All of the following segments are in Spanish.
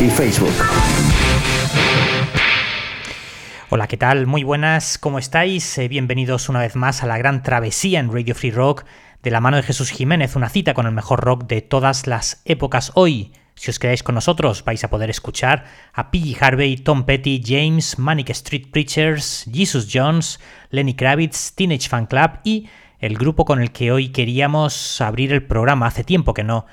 y Facebook. Hola, ¿qué tal? Muy buenas, ¿cómo estáis? Eh, bienvenidos una vez más a la gran travesía en Radio Free Rock de la mano de Jesús Jiménez, una cita con el mejor rock de todas las épocas. Hoy, si os quedáis con nosotros, vais a poder escuchar a Piggy Harvey, Tom Petty, James, Manic Street Preachers, Jesus Jones, Lenny Kravitz, Teenage Fan Club y el grupo con el que hoy queríamos abrir el programa. Hace tiempo que no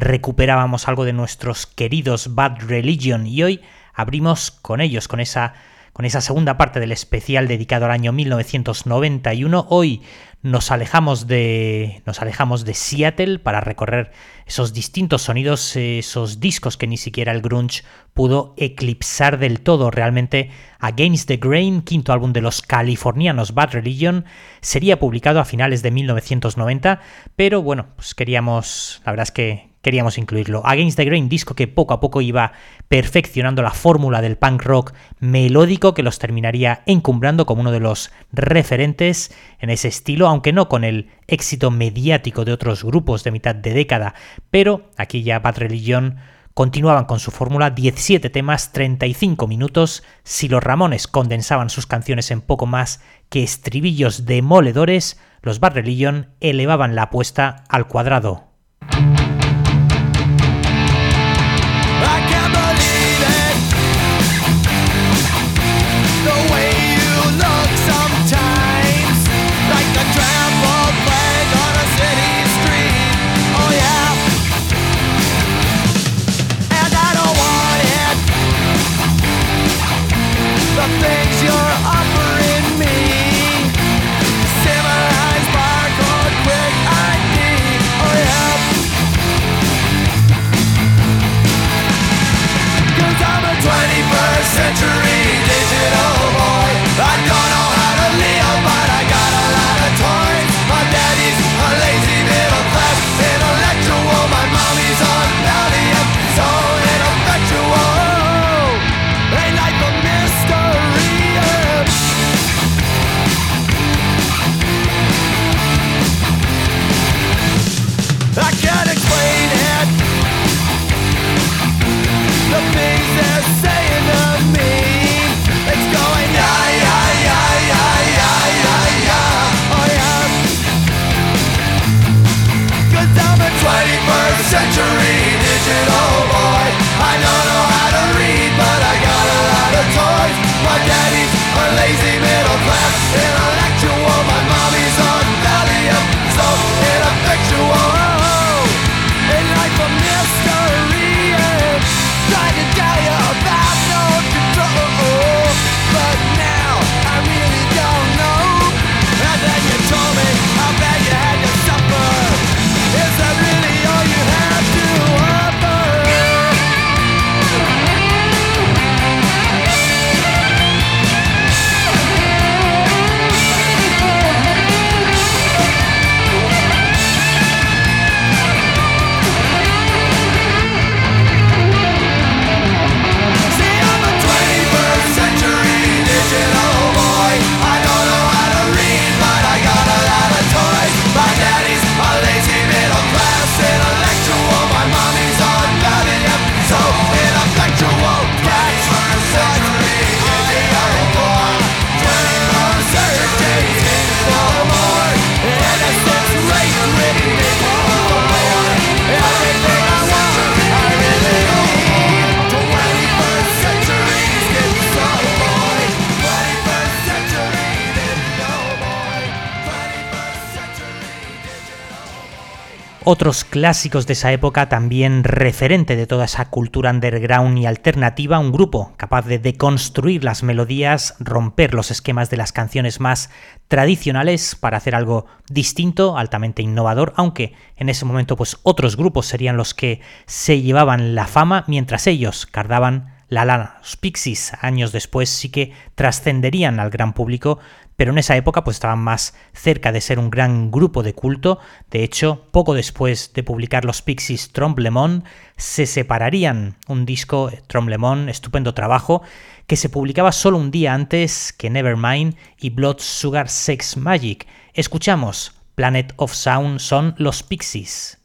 recuperábamos algo de nuestros queridos Bad Religion y hoy abrimos con ellos, con esa con esa segunda parte del especial dedicado al año 1991. Hoy nos alejamos de nos alejamos de Seattle para recorrer esos distintos sonidos, esos discos que ni siquiera el grunge pudo eclipsar del todo. Realmente Against the Grain, quinto álbum de los californianos Bad Religion, sería publicado a finales de 1990, pero bueno, pues queríamos, la verdad es que queríamos incluirlo. Against the Grain, disco que poco a poco iba perfeccionando la fórmula del punk rock melódico que los terminaría encumbrando como uno de los referentes en ese estilo, aunque no con el éxito mediático de otros grupos de mitad de década, pero aquí ya Bad Religion continuaban con su fórmula 17 temas, 35 minutos, si los Ramones condensaban sus canciones en poco más que estribillos demoledores, los Bad Religion elevaban la apuesta al cuadrado. Otros clásicos de esa época, también referente de toda esa cultura underground y alternativa, un grupo capaz de deconstruir las melodías, romper los esquemas de las canciones más tradicionales para hacer algo distinto, altamente innovador, aunque en ese momento pues otros grupos serían los que se llevaban la fama mientras ellos cardaban la lana. Los Pixies años después sí que trascenderían al gran público pero en esa época pues estaban más cerca de ser un gran grupo de culto. De hecho, poco después de publicar los Pixies Tromblemont, se separarían un disco Tromblemont, estupendo trabajo, que se publicaba solo un día antes que Nevermind y Blood Sugar Sex Magic. Escuchamos Planet of Sound son los Pixies.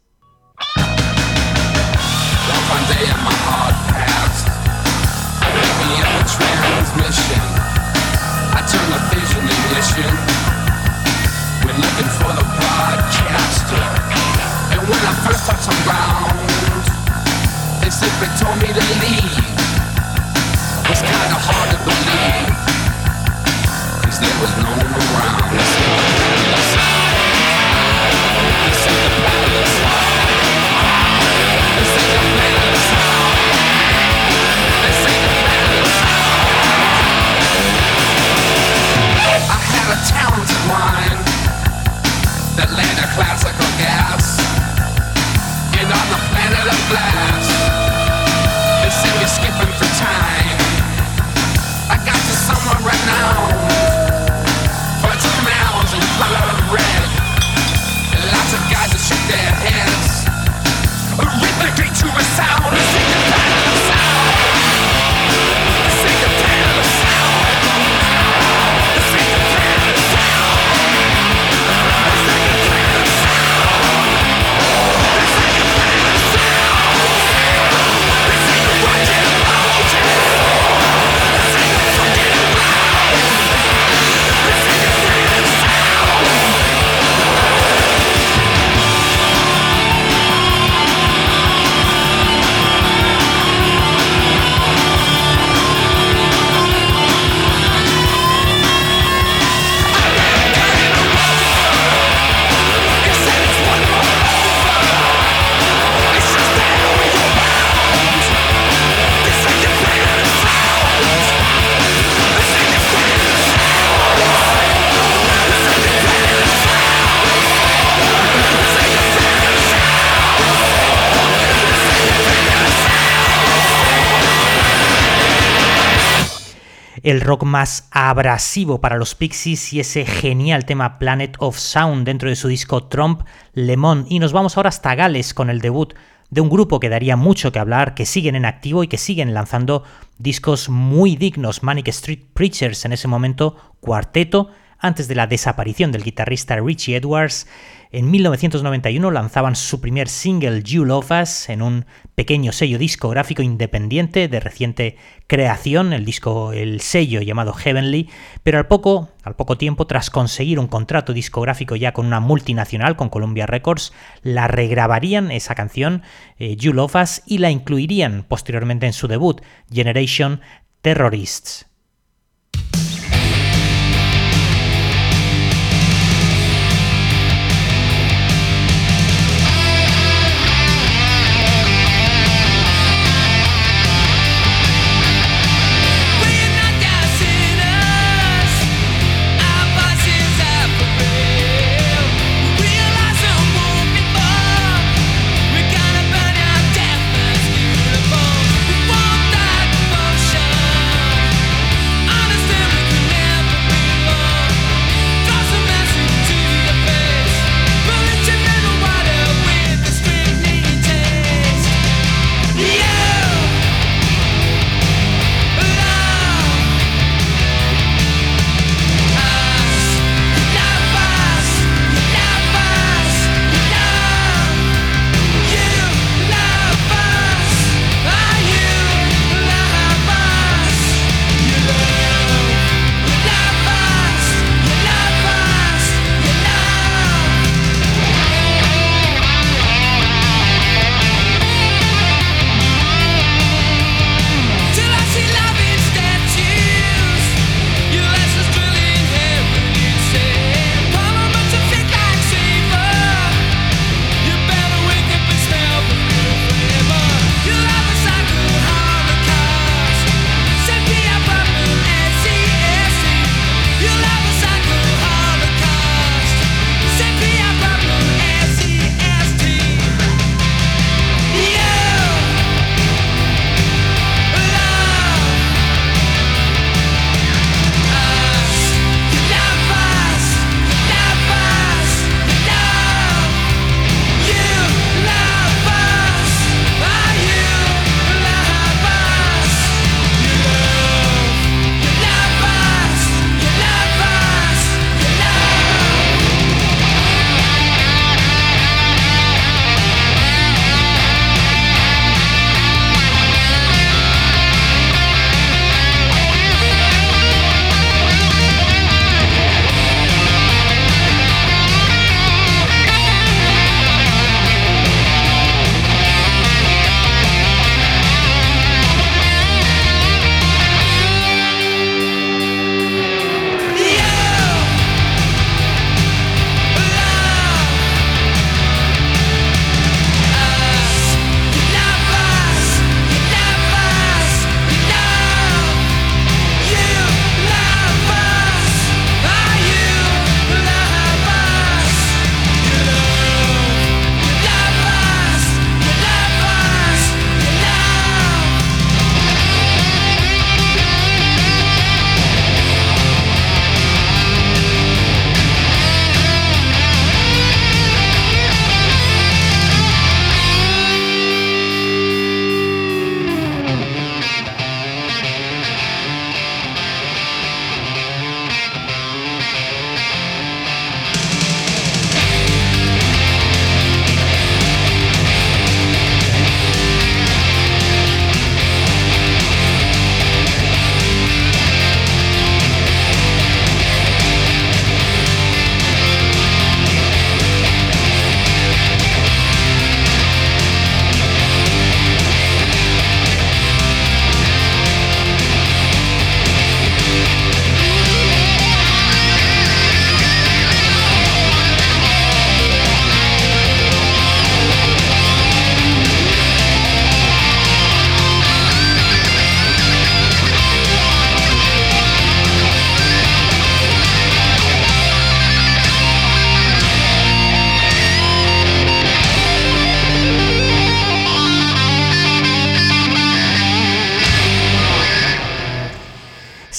We're looking for the broadcaster. And when I first touched the ground, they simply told me to leave. It's kinda hard to believe. Cause there was no one around. The el rock más abrasivo para los Pixies y ese genial tema Planet of Sound dentro de su disco Trump Lemon. Y nos vamos ahora hasta Gales con el debut de un grupo que daría mucho que hablar, que siguen en activo y que siguen lanzando discos muy dignos. Manic Street Preachers en ese momento, cuarteto, antes de la desaparición del guitarrista Richie Edwards en 1991 lanzaban su primer single You Love Us en un pequeño sello discográfico independiente de reciente creación, el disco el sello llamado Heavenly, pero al poco al poco tiempo tras conseguir un contrato discográfico ya con una multinacional con Columbia Records, la regrabarían esa canción eh, You Love Us y la incluirían posteriormente en su debut Generation Terrorists.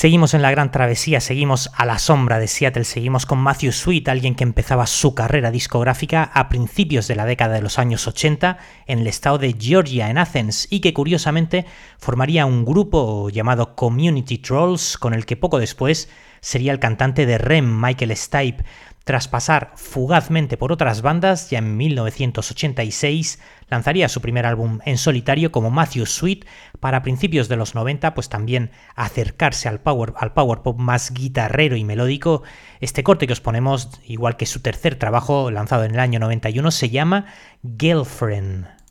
Seguimos en la gran travesía, seguimos a la sombra de Seattle, seguimos con Matthew Sweet, alguien que empezaba su carrera discográfica a principios de la década de los años 80 en el estado de Georgia, en Athens, y que curiosamente formaría un grupo llamado Community Trolls, con el que poco después sería el cantante de REM, Michael Stipe. Tras pasar fugazmente por otras bandas, ya en 1986 lanzaría su primer álbum en solitario como Matthew Sweet para principios de los 90, pues también acercarse al power, al power pop más guitarrero y melódico. Este corte que os ponemos, igual que su tercer trabajo lanzado en el año 91, se llama Girlfriend.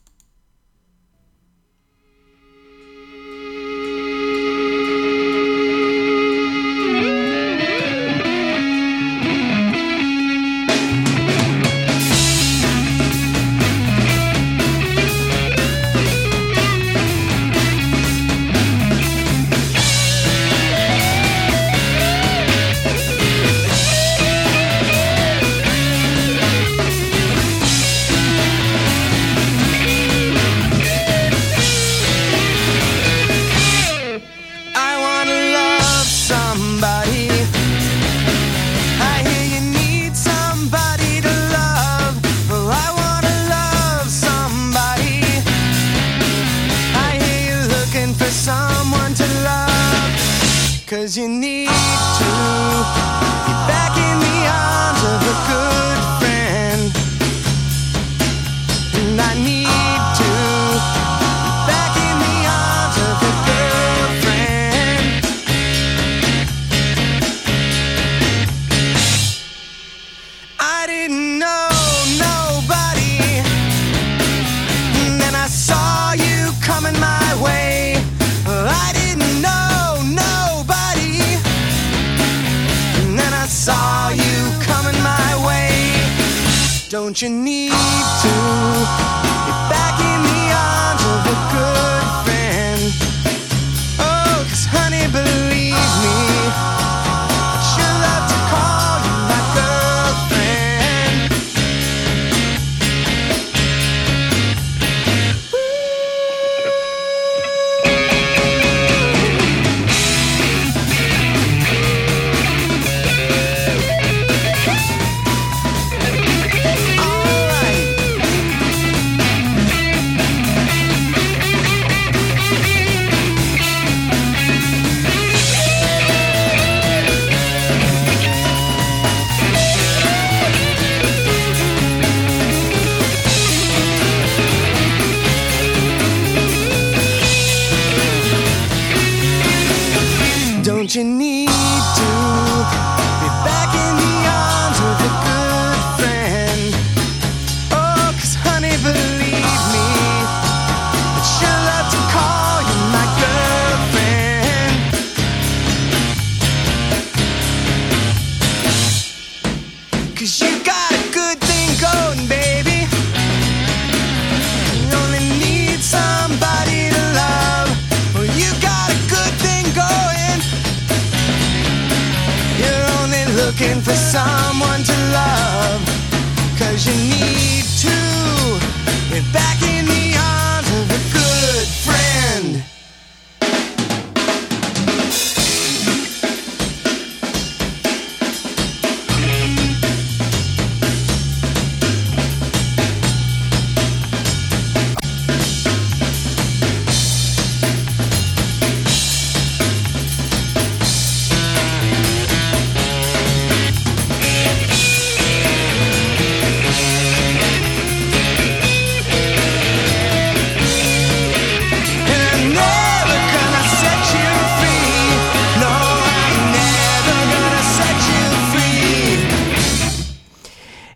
in need. You need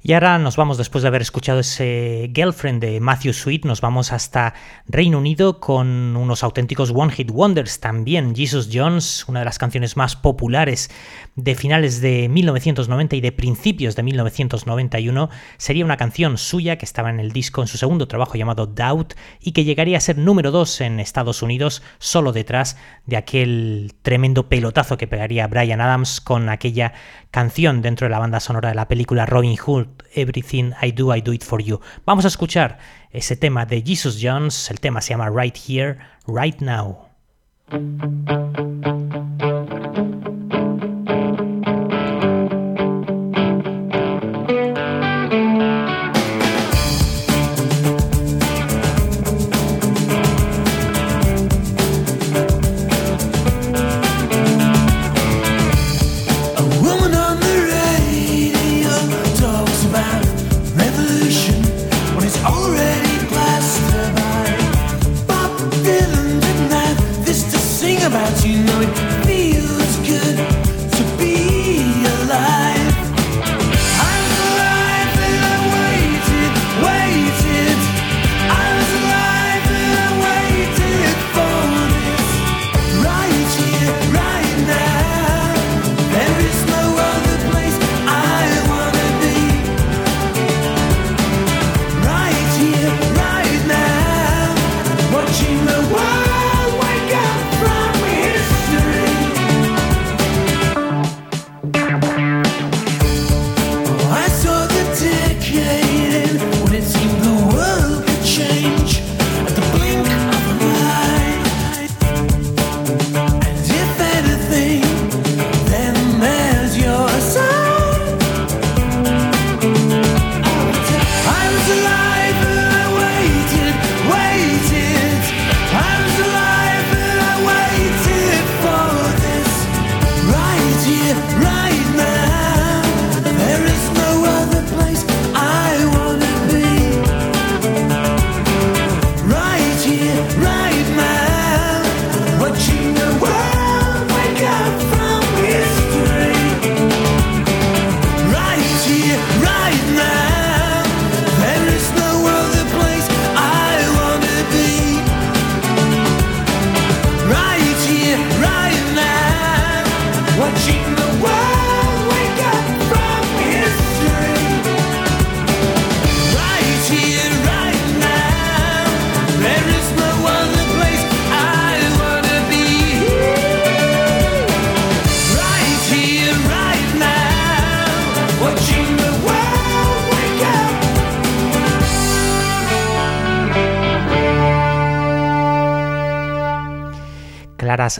Y ahora nos vamos, después de haber escuchado ese Girlfriend de Matthew Sweet, nos vamos hasta Reino Unido con unos auténticos One Hit Wonders también. Jesus Jones, una de las canciones más populares de finales de 1990 y de principios de 1991, sería una canción suya que estaba en el disco en su segundo trabajo llamado Doubt y que llegaría a ser número 2 en Estados Unidos, solo detrás de aquel tremendo pelotazo que pegaría Brian Adams con aquella canción dentro de la banda sonora de la película Robin Hood, Everything I Do, I Do It For You. Vamos a escuchar ese tema de Jesus Jones, el tema se llama Right Here, Right Now.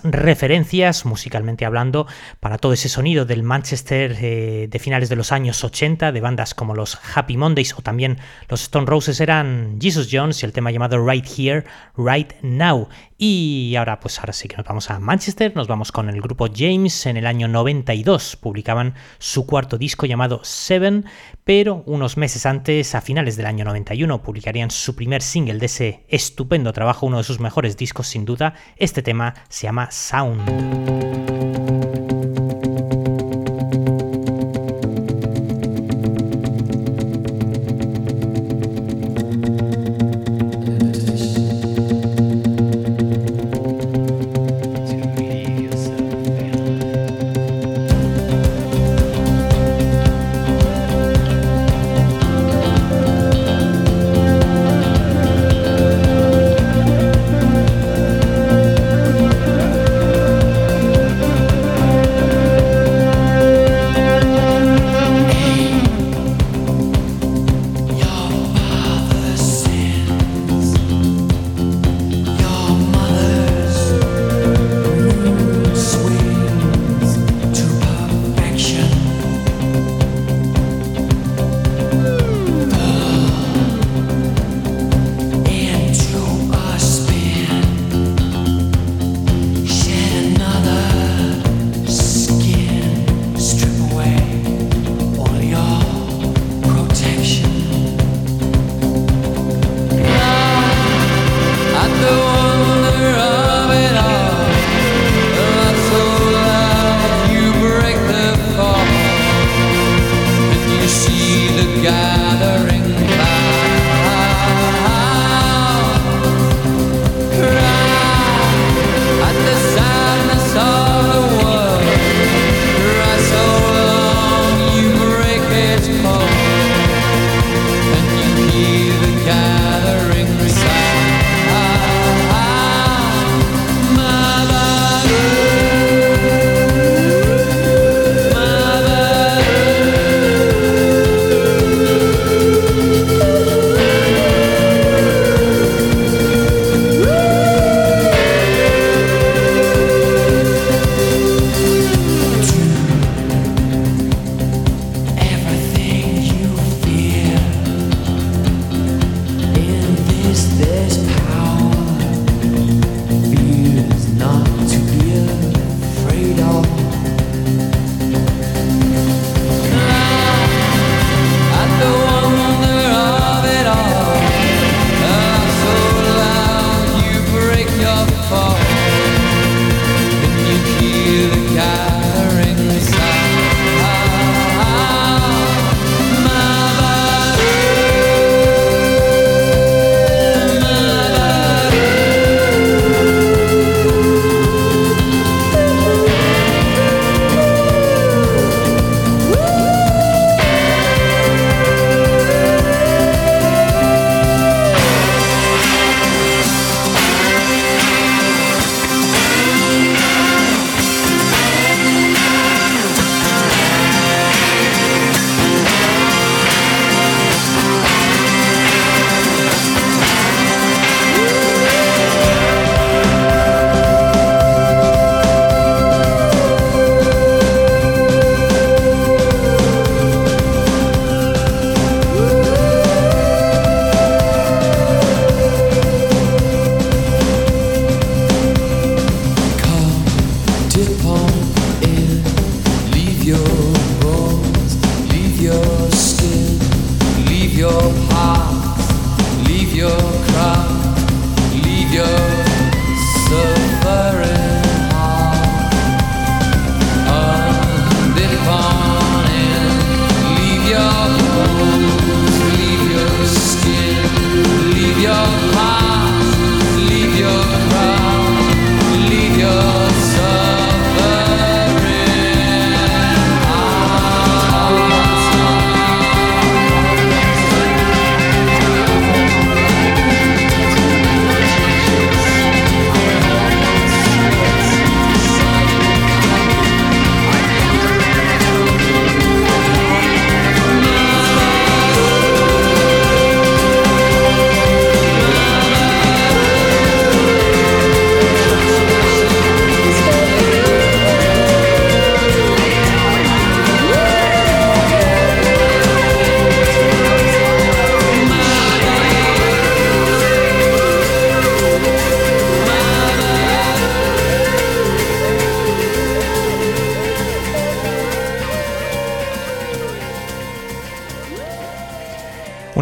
Referencias, musicalmente hablando, todo ese sonido del Manchester eh, de finales de los años 80, de bandas como los Happy Mondays o también los Stone Roses eran Jesus Jones y el tema llamado Right Here, Right Now. Y ahora, pues ahora sí que nos vamos a Manchester, nos vamos con el grupo James en el año 92. Publicaban su cuarto disco llamado Seven, pero unos meses antes, a finales del año 91, publicarían su primer single de ese estupendo trabajo, uno de sus mejores discos sin duda. Este tema se llama Sound.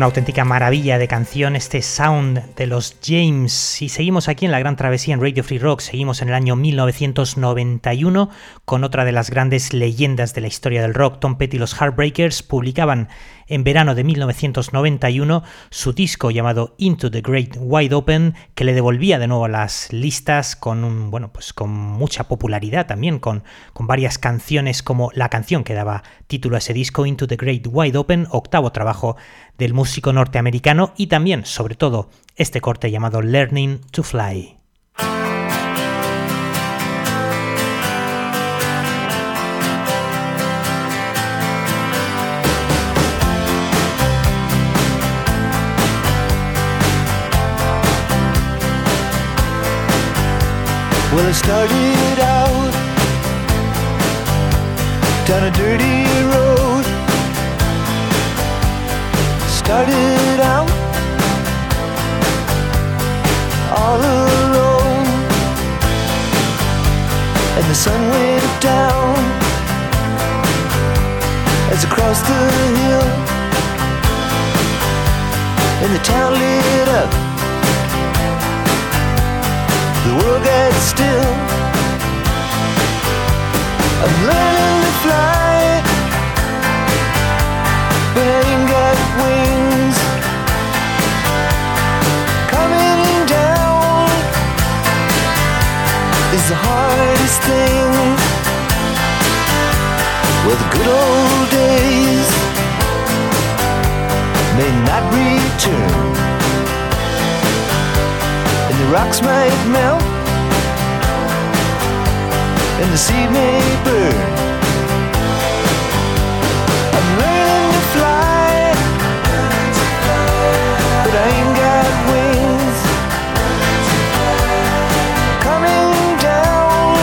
Una auténtica maravilla de canción, este sound de los James. Y seguimos aquí en la gran travesía en Radio Free Rock. Seguimos en el año 1991 con otra de las grandes leyendas de la historia del rock. Tom Petty y los Heartbreakers publicaban en verano de 1991 su disco llamado Into the Great Wide Open, que le devolvía de nuevo las listas con un, bueno, pues con mucha popularidad también, con, con varias canciones como la canción que daba título a ese disco, Into the Great Wide Open, octavo trabajo del músico norteamericano y también, sobre todo, este corte llamado Learning to Fly. Started out down a dirty road. Started out all alone, and the sun went down as I crossed the hill, and the town lit up the world gets still. I'm learning to fly, but I wings. Coming down is the hardest thing. Well, the good old days may not return rocks might melt and the sea may burn. I'm learning to fly, but I ain't got wings. Coming down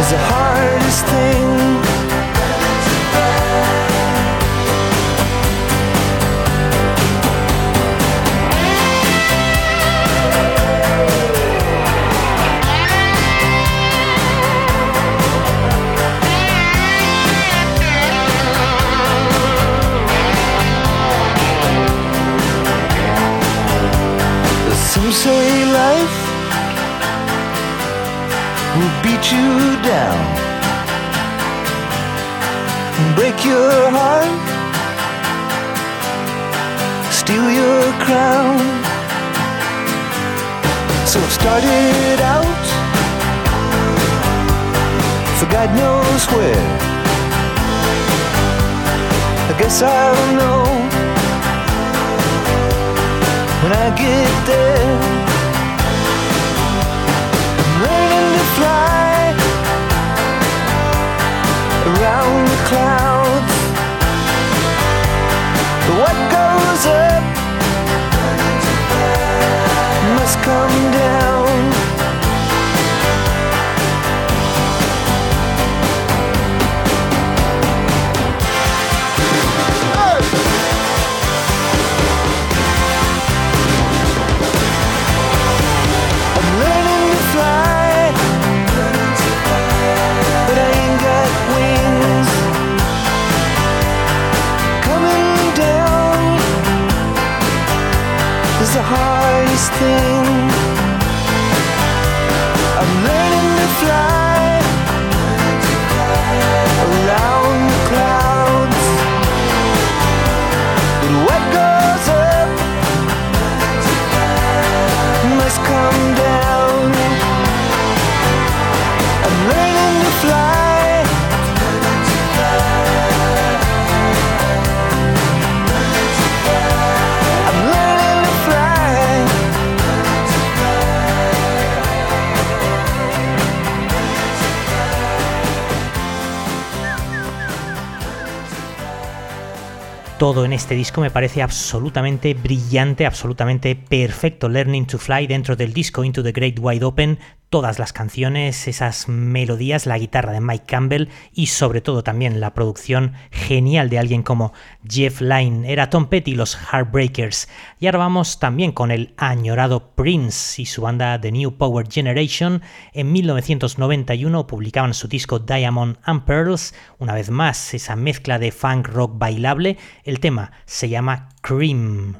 is the hardest thing. Started out for God knows where. I guess I'll know when I get there. I'm learning to fly around the clouds. But what come down. Hardest thing. I'm learning to fly todo en este disco me parece absolutamente brillante, absolutamente perfecto. Learning to Fly dentro del disco Into the Great Wide Open, todas las canciones, esas melodías, la guitarra de Mike Campbell y sobre todo también la producción genial de alguien como Jeff Lynne. Era Tom Petty los Heartbreakers. Y ahora vamos también con el añorado Prince y su banda The New Power Generation. En 1991 publicaban su disco Diamond and Pearls. Una vez más, esa mezcla de funk rock bailable. El tema se llama Cream.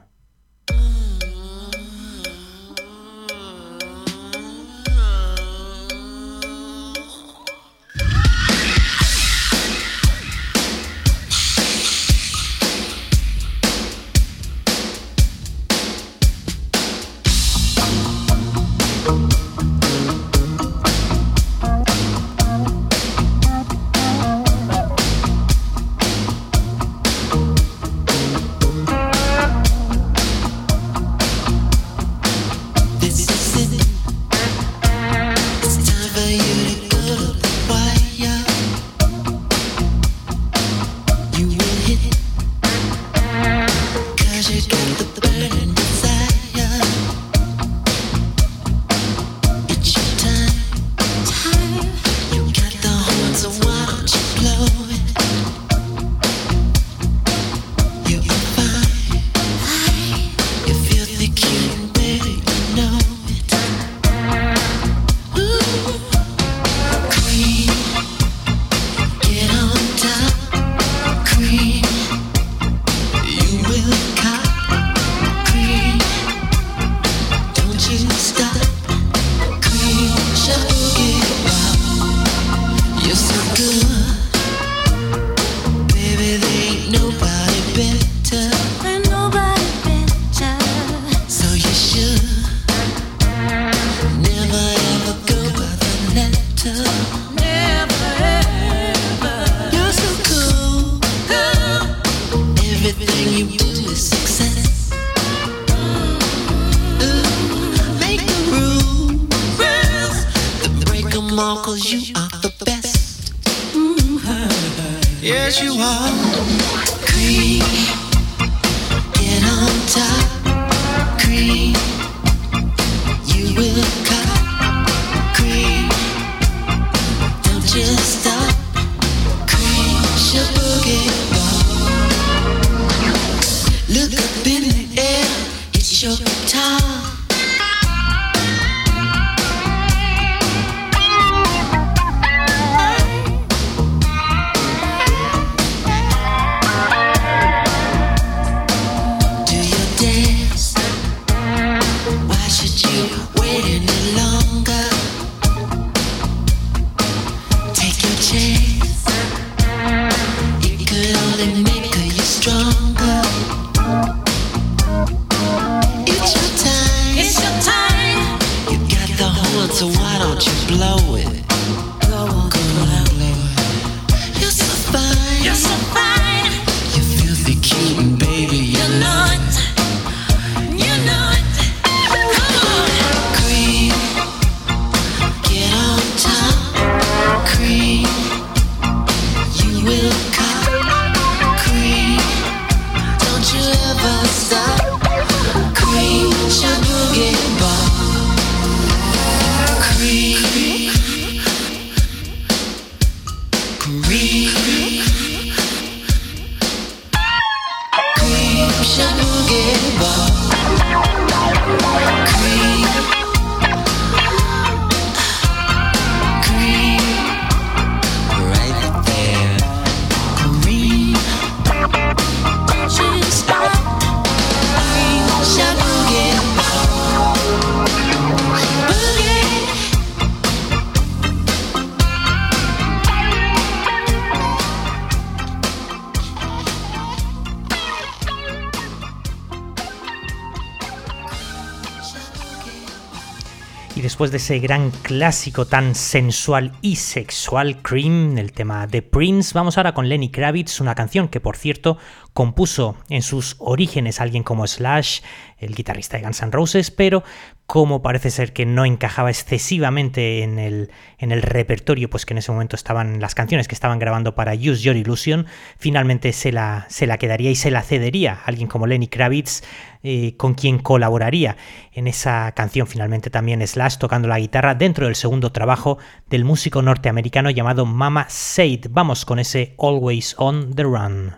Después de ese gran clásico tan sensual y sexual, Cream, el tema de Prince, vamos ahora con Lenny Kravitz, una canción que por cierto compuso en sus orígenes alguien como Slash, el guitarrista de Guns N' Roses, pero como parece ser que no encajaba excesivamente en el, en el repertorio, pues que en ese momento estaban las canciones que estaban grabando para Use Your Illusion, finalmente se la, se la quedaría y se la cedería a alguien como Lenny Kravitz, eh, con quien colaboraría en esa canción finalmente también Slash tocando la guitarra dentro del segundo trabajo del músico norteamericano llamado Mama Said. Vamos con ese Always on the Run.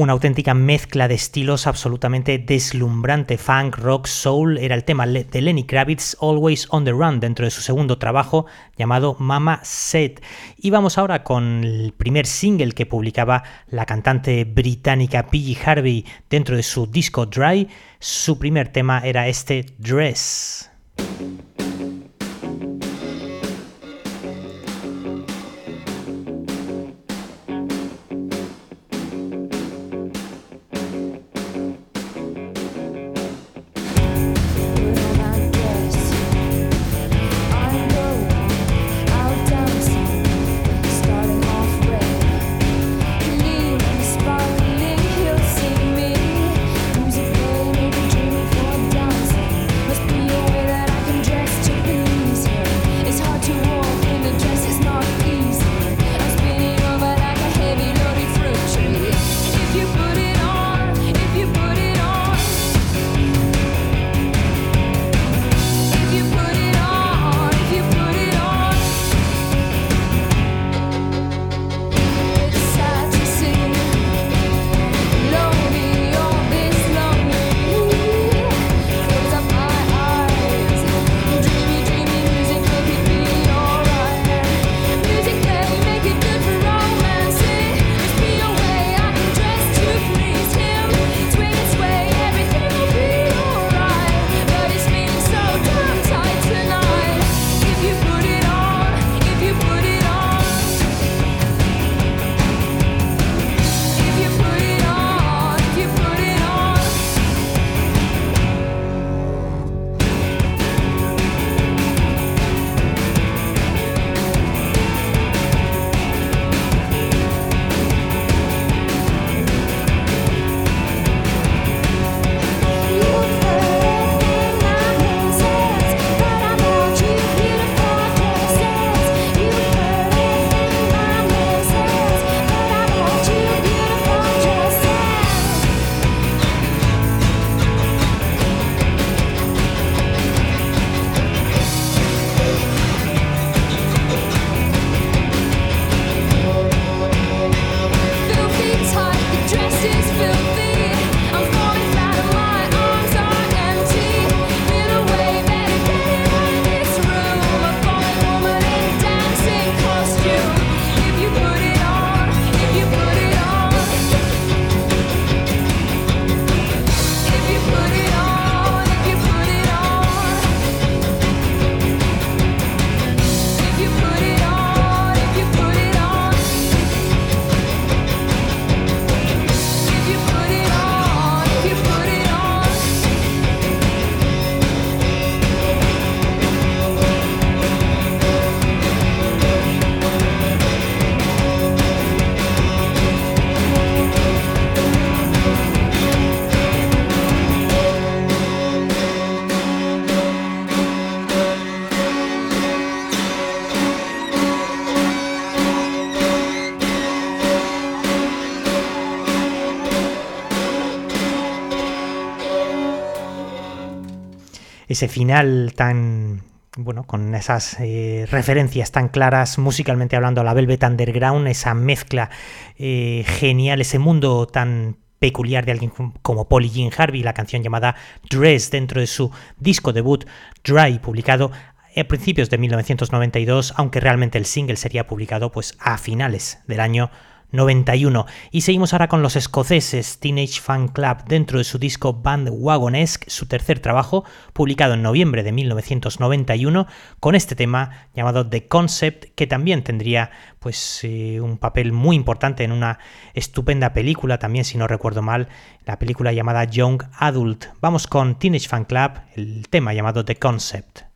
Una auténtica mezcla de estilos absolutamente deslumbrante. Funk, rock, soul era el tema de Lenny Kravitz, Always on the Run, dentro de su segundo trabajo llamado Mama Set. Y vamos ahora con el primer single que publicaba la cantante británica Piggy Harvey dentro de su disco Dry. Su primer tema era este Dress. Ese final tan bueno, con esas eh, referencias tan claras musicalmente hablando a la Velvet Underground, esa mezcla eh, genial, ese mundo tan peculiar de alguien como Polly Jean Harvey, la canción llamada Dress dentro de su disco debut Dry, publicado a principios de 1992, aunque realmente el single sería publicado pues a finales del año 91. Y seguimos ahora con los escoceses Teenage Fan Club dentro de su disco Bandwagonesque, su tercer trabajo, publicado en noviembre de 1991, con este tema llamado The Concept, que también tendría pues eh, un papel muy importante en una estupenda película, también si no recuerdo mal, la película llamada Young Adult. Vamos con Teenage Fan Club, el tema llamado The Concept.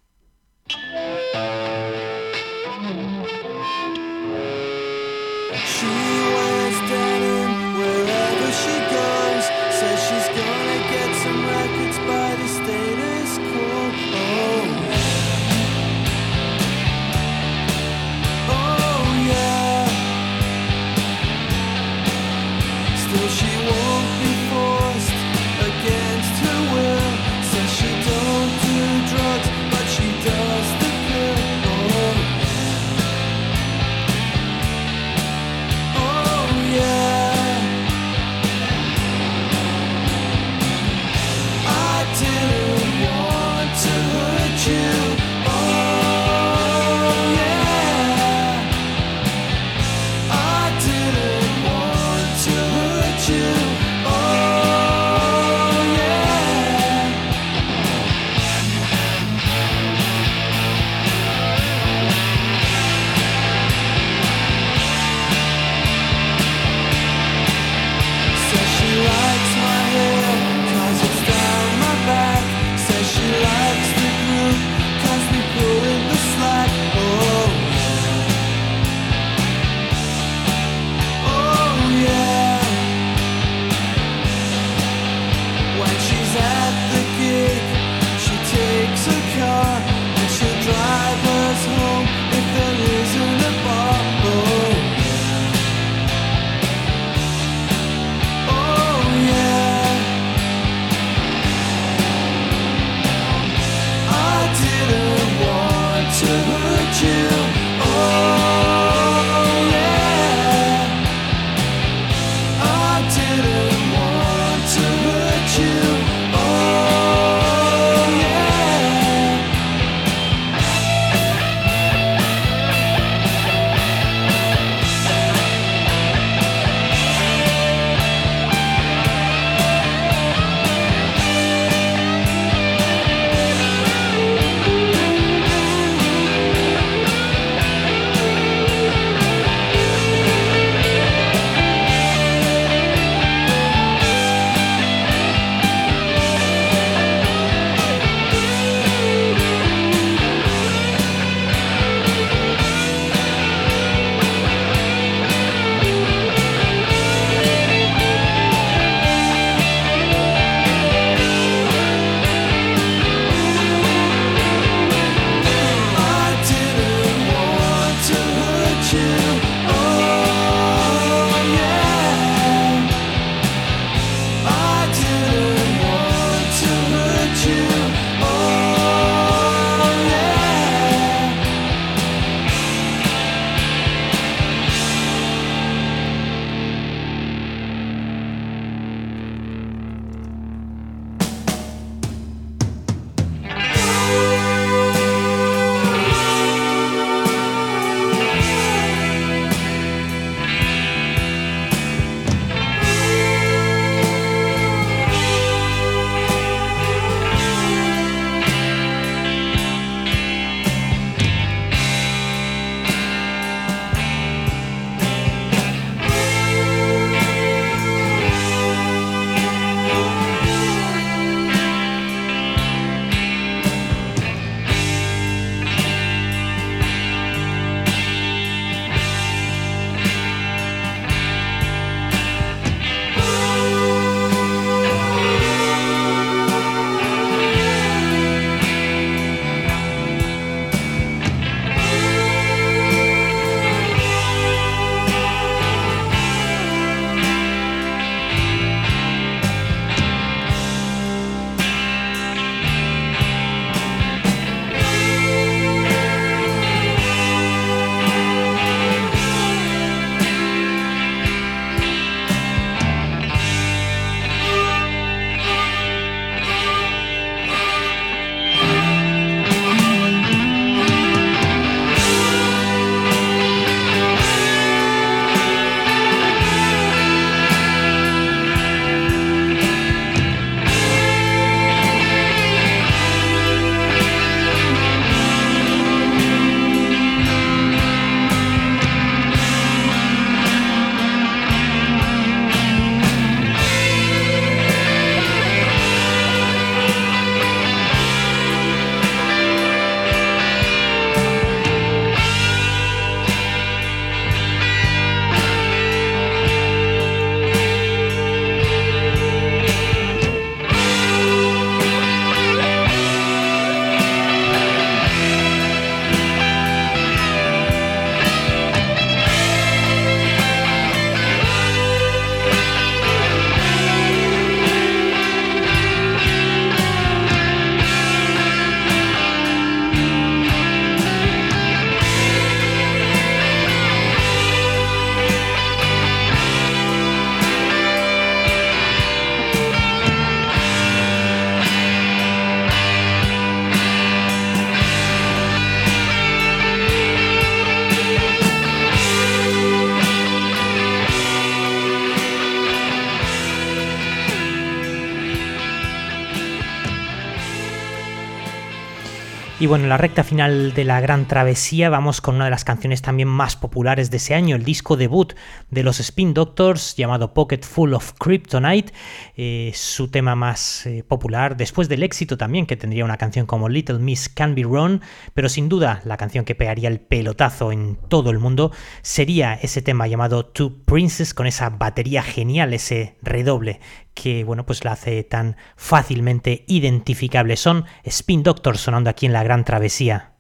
Bueno, en la recta final de la gran travesía vamos con una de las canciones también más populares de ese año, el disco debut de los Spin Doctors llamado Pocket Full of Kryptonite, eh, su tema más eh, popular, después del éxito también que tendría una canción como Little Miss Can Be Run, pero sin duda la canción que pegaría el pelotazo en todo el mundo sería ese tema llamado Two Princes con esa batería genial, ese redoble que bueno, pues la hace tan fácilmente identificable. Son Spin Doctors sonando aquí en la Gran Travesía.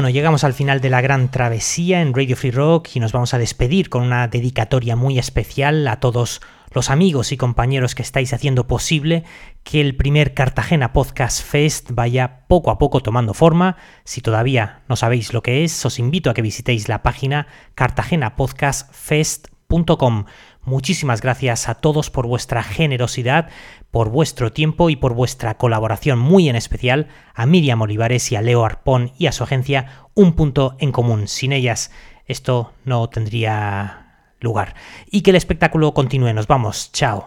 Bueno, llegamos al final de la gran travesía en Radio Free Rock y nos vamos a despedir con una dedicatoria muy especial a todos los amigos y compañeros que estáis haciendo posible que el primer Cartagena Podcast Fest vaya poco a poco tomando forma. Si todavía no sabéis lo que es, os invito a que visitéis la página cartagenapodcastfest.com. Muchísimas gracias a todos por vuestra generosidad, por vuestro tiempo y por vuestra colaboración, muy en especial a Miriam Olivares y a Leo Arpón y a su agencia Un Punto en Común. Sin ellas esto no tendría lugar. Y que el espectáculo continúe. Nos vamos. Chao.